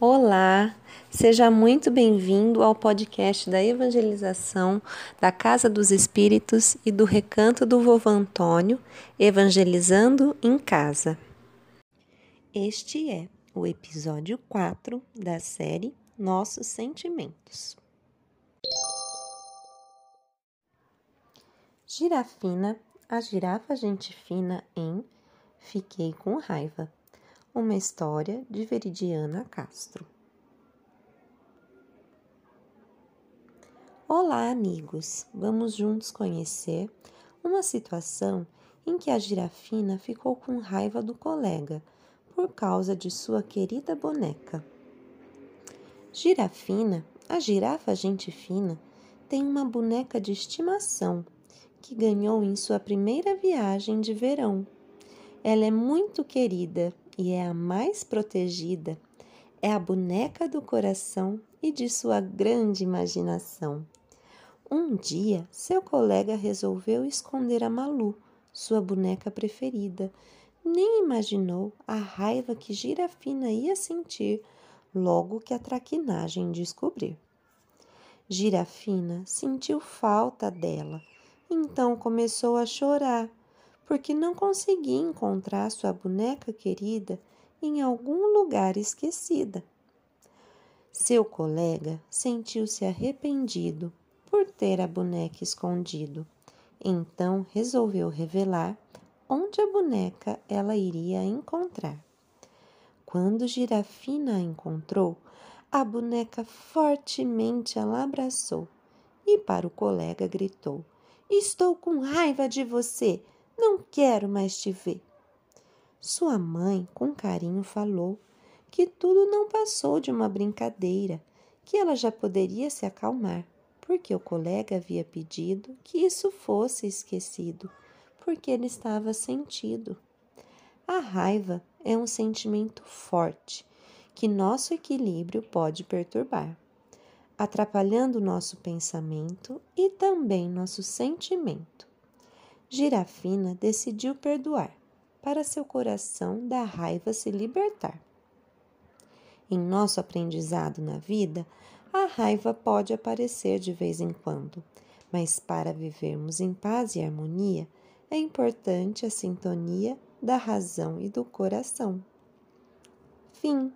Olá, seja muito bem-vindo ao podcast da evangelização da Casa dos Espíritos e do Recanto do Vovô Antônio, Evangelizando em Casa. Este é o episódio 4 da série Nossos Sentimentos. Girafina, a girafa gente fina em Fiquei com raiva uma história de Veridiana Castro. Olá, amigos! Vamos juntos conhecer uma situação em que a girafina ficou com raiva do colega por causa de sua querida boneca. Girafina, a girafa gente fina, tem uma boneca de estimação que ganhou em sua primeira viagem de verão. Ela é muito querida e é a mais protegida, é a boneca do coração e de sua grande imaginação. Um dia, seu colega resolveu esconder a Malu, sua boneca preferida. Nem imaginou a raiva que Girafina ia sentir logo que a traquinagem descobrir. Girafina sentiu falta dela, então começou a chorar porque não conseguia encontrar sua boneca querida em algum lugar esquecida. Seu colega sentiu-se arrependido por ter a boneca escondido. Então resolveu revelar onde a boneca ela iria encontrar. Quando Girafina a encontrou, a boneca fortemente a abraçou e para o colega gritou: Estou com raiva de você! Não quero mais te ver. Sua mãe, com carinho, falou que tudo não passou de uma brincadeira, que ela já poderia se acalmar, porque o colega havia pedido que isso fosse esquecido, porque ele estava sentido. A raiva é um sentimento forte que nosso equilíbrio pode perturbar, atrapalhando nosso pensamento e também nosso sentimento. Girafina decidiu perdoar, para seu coração da raiva se libertar. Em nosso aprendizado na vida, a raiva pode aparecer de vez em quando, mas para vivermos em paz e harmonia, é importante a sintonia da razão e do coração. Fim.